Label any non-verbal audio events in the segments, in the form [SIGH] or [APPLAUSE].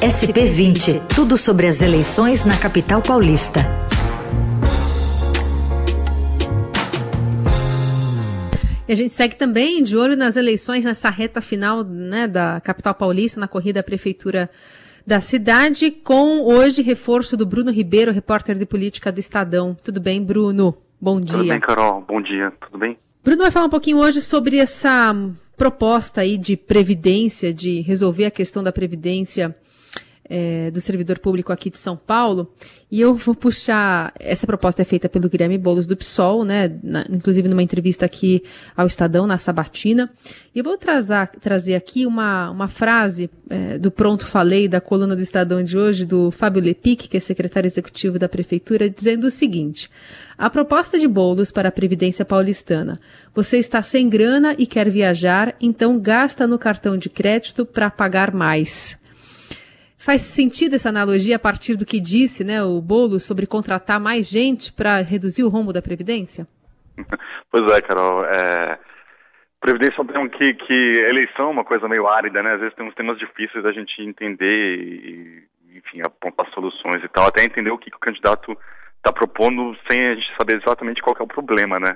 SP20, tudo sobre as eleições na capital paulista. E a gente segue também de olho nas eleições nessa reta final né, da capital paulista, na corrida à prefeitura da cidade, com hoje reforço do Bruno Ribeiro, repórter de política do Estadão. Tudo bem, Bruno? Bom dia. Tudo bem, Carol. Bom dia. Tudo bem? Bruno vai falar um pouquinho hoje sobre essa proposta aí de previdência, de resolver a questão da previdência é, do servidor público aqui de São Paulo. E eu vou puxar. Essa proposta é feita pelo Guilherme Boulos do PSOL, né? Na, inclusive numa entrevista aqui ao Estadão, na Sabatina. E eu vou trazer, trazer aqui uma, uma frase é, do Pronto Falei, da coluna do Estadão de hoje, do Fábio Lepic, que é secretário executivo da Prefeitura, dizendo o seguinte. A proposta de bolos para a Previdência Paulistana. Você está sem grana e quer viajar, então gasta no cartão de crédito para pagar mais. Faz sentido essa analogia a partir do que disse né, o Bolo sobre contratar mais gente para reduzir o rombo da Previdência? Pois é, Carol. É... Previdência é um tema que, que eleição é uma coisa meio árida, né? Às vezes tem uns temas difíceis da gente entender e, enfim, apontar soluções e tal, até entender o que, que o candidato está propondo sem a gente saber exatamente qual é o problema, né?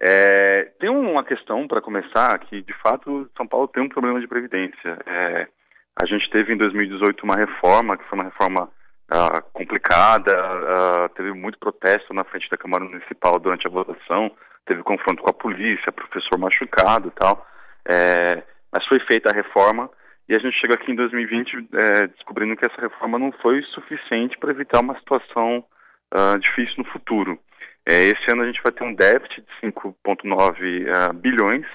É, tem uma questão para começar que, de fato, São Paulo tem um problema de previdência. É, a gente teve em 2018 uma reforma, que foi uma reforma uh, complicada, uh, teve muito protesto na frente da Câmara Municipal durante a votação, teve confronto com a polícia, professor machucado e tal. É, mas foi feita a reforma e a gente chega aqui em 2020 é, descobrindo que essa reforma não foi suficiente para evitar uma situação uh, difícil no futuro. É, esse ano a gente vai ter um déficit de 5,9 bilhões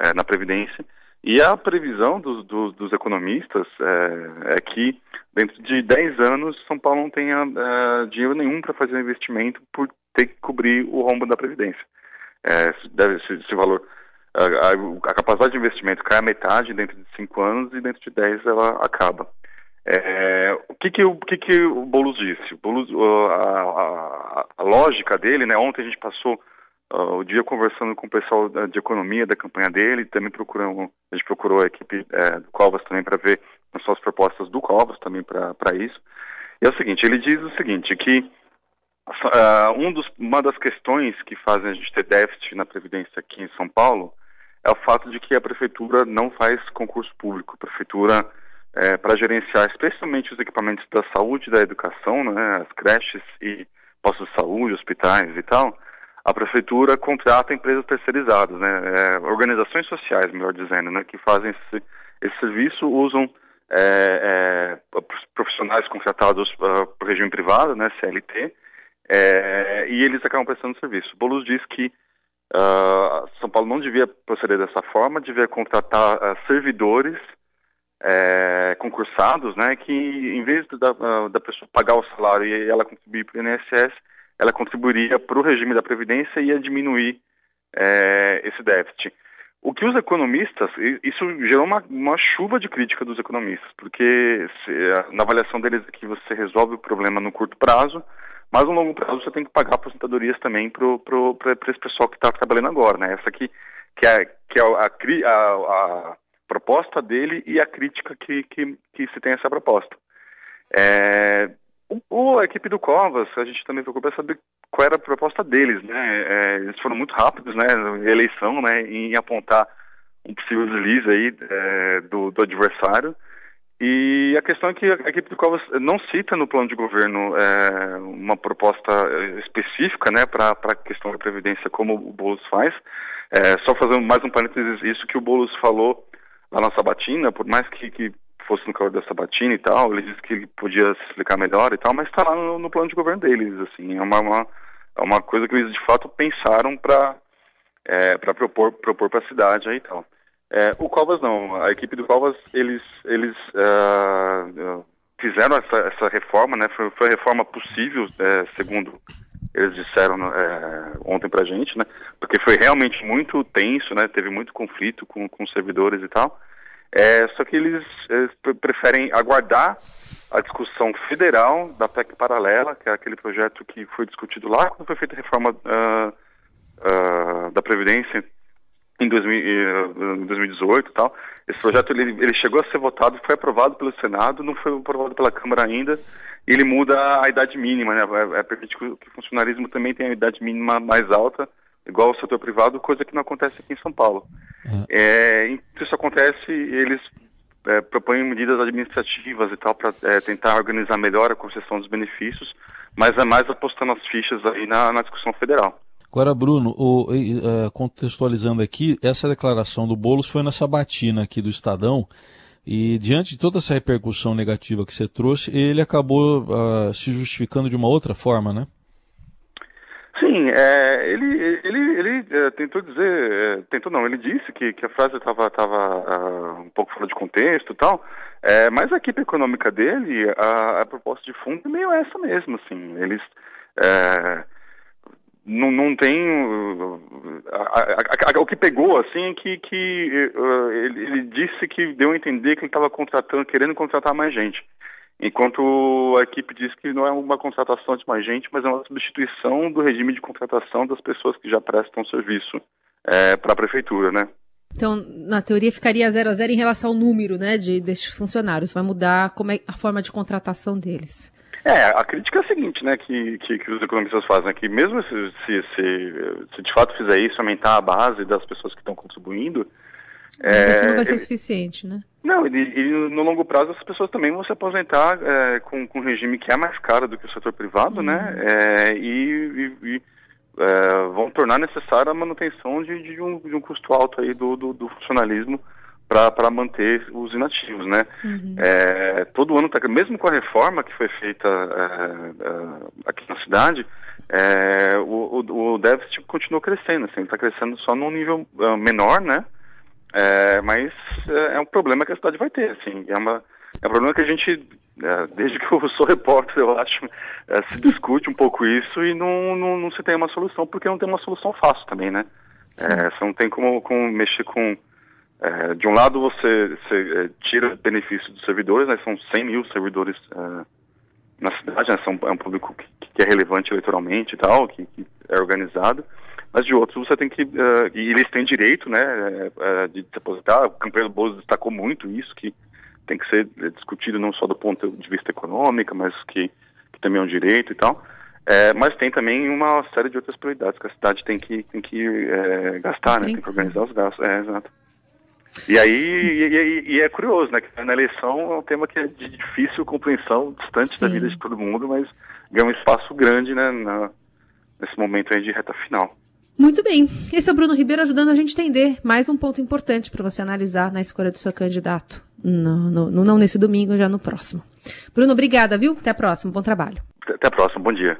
é, na Previdência e a previsão dos, economistas é, é, que dentro de 10 anos São Paulo não tenha é, dinheiro nenhum para fazer investimento por ter que cobrir o rombo da Previdência. É, deve esse, esse valor, a, a, capacidade de investimento cai a metade dentro de 5 anos e dentro de 10 ela acaba. É, o que que, o que que o Boulos disse? O Boulos, a, a, a lógica dele, né? Ontem a gente passou uh, o dia conversando com o pessoal de economia da campanha dele, também procuramos, a gente procurou a equipe é, do Covas também para ver as suas propostas do Covas também para isso. E é o seguinte, ele diz o seguinte, que uh, um dos, uma das questões que fazem a gente ter déficit na Previdência aqui em São Paulo é o fato de que a Prefeitura não faz concurso público. A Prefeitura, é, para gerenciar especialmente os equipamentos da saúde e da educação, né, as creches e postos de saúde, hospitais e tal, a prefeitura contrata empresas terceirizadas, né, é, organizações sociais, melhor dizendo, né, que fazem esse, esse serviço, usam é, é, profissionais contratados uh, por regime privado, né, CLT, é, e eles acabam prestando serviço. Boulos diz que uh, São Paulo não devia proceder dessa forma, devia contratar uh, servidores é, concursados, né, que em vez da, da pessoa pagar o salário e ela contribuir para o INSS, ela contribuiria para o regime da Previdência e ia diminuir é, esse déficit. O que os economistas, isso gerou uma, uma chuva de crítica dos economistas, porque se, na avaliação deles é que você resolve o problema no curto prazo, mas no longo prazo você tem que pagar aposentadorias também para esse pessoal que está trabalhando agora, né? Essa aqui que é, que é a, a, a, proposta dele e a crítica que, que, que se tem essa proposta. É, equipe do Covas, a gente também ficou para saber qual era a proposta deles, né? É, eles foram muito rápidos, né, eleição, né, em apontar um possível deslize aí é, do, do, adversário. E a questão é que a equipe do Covas não cita no plano de governo é, uma proposta específica, né, para a questão da previdência como o Boulos faz. É, só fazendo mais um parênteses, isso que o Boulos falou lá na Sabatina, por mais que, que fosse no calor da Sabatina e tal, ele disse que ele podia se explicar melhor e tal, mas está lá no, no, plano de governo deles, assim, é uma, uma, é uma coisa que eles de fato pensaram para é, para propor propor para a cidade aí e tal. É, o Covas não, a equipe do Covas eles eles uh, fizeram essa, essa reforma, né? Foi, foi a reforma possível, é, segundo eles disseram é, ontem pra gente, né? Porque foi realmente muito tenso, né? Teve muito conflito com, com servidores e tal. É, só que eles, eles, preferem aguardar a discussão federal da PEC paralela, que é aquele projeto que foi discutido lá quando foi feita a reforma uh, uh, da Previdência em, 2000, em 2018 e tal. Esse projeto ele, ele chegou a ser votado, foi aprovado pelo Senado, não foi aprovado pela Câmara ainda. E ele muda a idade mínima, né? É, é permite que o funcionarismo também tenha a idade mínima mais alta, igual ao setor privado, coisa que não acontece aqui em São Paulo. Uhum. É, isso acontece, eles é, propõem medidas administrativas e tal para é, tentar organizar melhor a concessão dos benefícios, mas é mais apostando as fichas aí na, na discussão federal. Agora, Bruno, o, uh, contextualizando aqui, essa declaração do Boulos foi nessa batina aqui do Estadão, e diante de toda essa repercussão negativa que você trouxe, ele acabou uh, se justificando de uma outra forma, né? Sim, é, ele, ele, ele é, tentou dizer, é, tentou não, ele disse que, que a frase estava tava, uh, um pouco fora de contexto e tal, é, mas a equipe econômica dele, a, a, proposta de fundo é meio essa mesmo, assim, eles é, não, não tem. A, a, a, o que pegou, assim, é que, que uh, ele, ele, disse que deu a entender que ele estava contratando, querendo contratar mais gente. Enquanto a equipe diz que não é uma contratação de mais gente, mas é uma substituição do regime de contratação das pessoas que já prestam serviço é, para a prefeitura, né? Então, na teoria, ficaria zero a zero em relação ao número né, de, desses funcionários. Vai mudar como é a forma de contratação deles. É, a crítica é a seguinte, né, que, que, que os economistas fazem, é que mesmo se, se, se, se, de fato fizer isso, aumentar a base das pessoas que estão contribuindo... É, não vai ser ele, suficiente, né? Não, e, e, no longo prazo as pessoas também vão se aposentar é, com, com um regime que é mais caro do que o setor privado, né, uhum. né, e, e é, vão tornar necessária a manutenção de, de, um, de um custo alto aí do, do, do funcionalismo para manter os inativos, né? Uhum. É, todo ano, tá, mesmo com a reforma que foi feita é, é, aqui na cidade, é, o, o, o, déficit continuou crescendo, assim, está crescendo só num nível uh, menor, né? É, mas é, é, um problema que a cidade vai ter, assim, é, uma, é um problema que a gente, é, desde que eu [LAUGHS] sou repórter, eu acho, se discute um pouco isso e não, não, não, se tem uma solução, porque não tem uma solução fácil também, né? você não tem como, como mexer com é, de um lado você, você é, tira benefício dos servidores, né, são 100 mil servidores é, na cidade, né, são, é um público que, que, é relevante eleitoralmente e tal, que, que, é organizado, mas de outros você tem que, uh, e eles têm direito, né, uh, de se aposentar, o campeão do Bozo destacou muito isso, que tem que ser discutido não só do ponto de vista econômico, mas que, que também é um direito e tal, é, mas tem também uma série de outras prioridades que a cidade tem que, tem que é, gastar, né? Tem que organizar os gastos. É, exato. E aí, e, e, é curioso, né? Que na eleição é um tema que é de difícil compreensão, distante Sim. da vida de todo mundo, mas ganha um espaço grande, né? Na, nesse momento aí de reta final. Muito bem. Esse é o Bruno Ribeiro ajudando a gente a entender mais um ponto importante para você analisar na escolha do seu candidato. No, no, não nesse domingo, já no próximo. Bruno, obrigada, viu? Até a próxima. Bom trabalho. Até a próxima. Bom dia.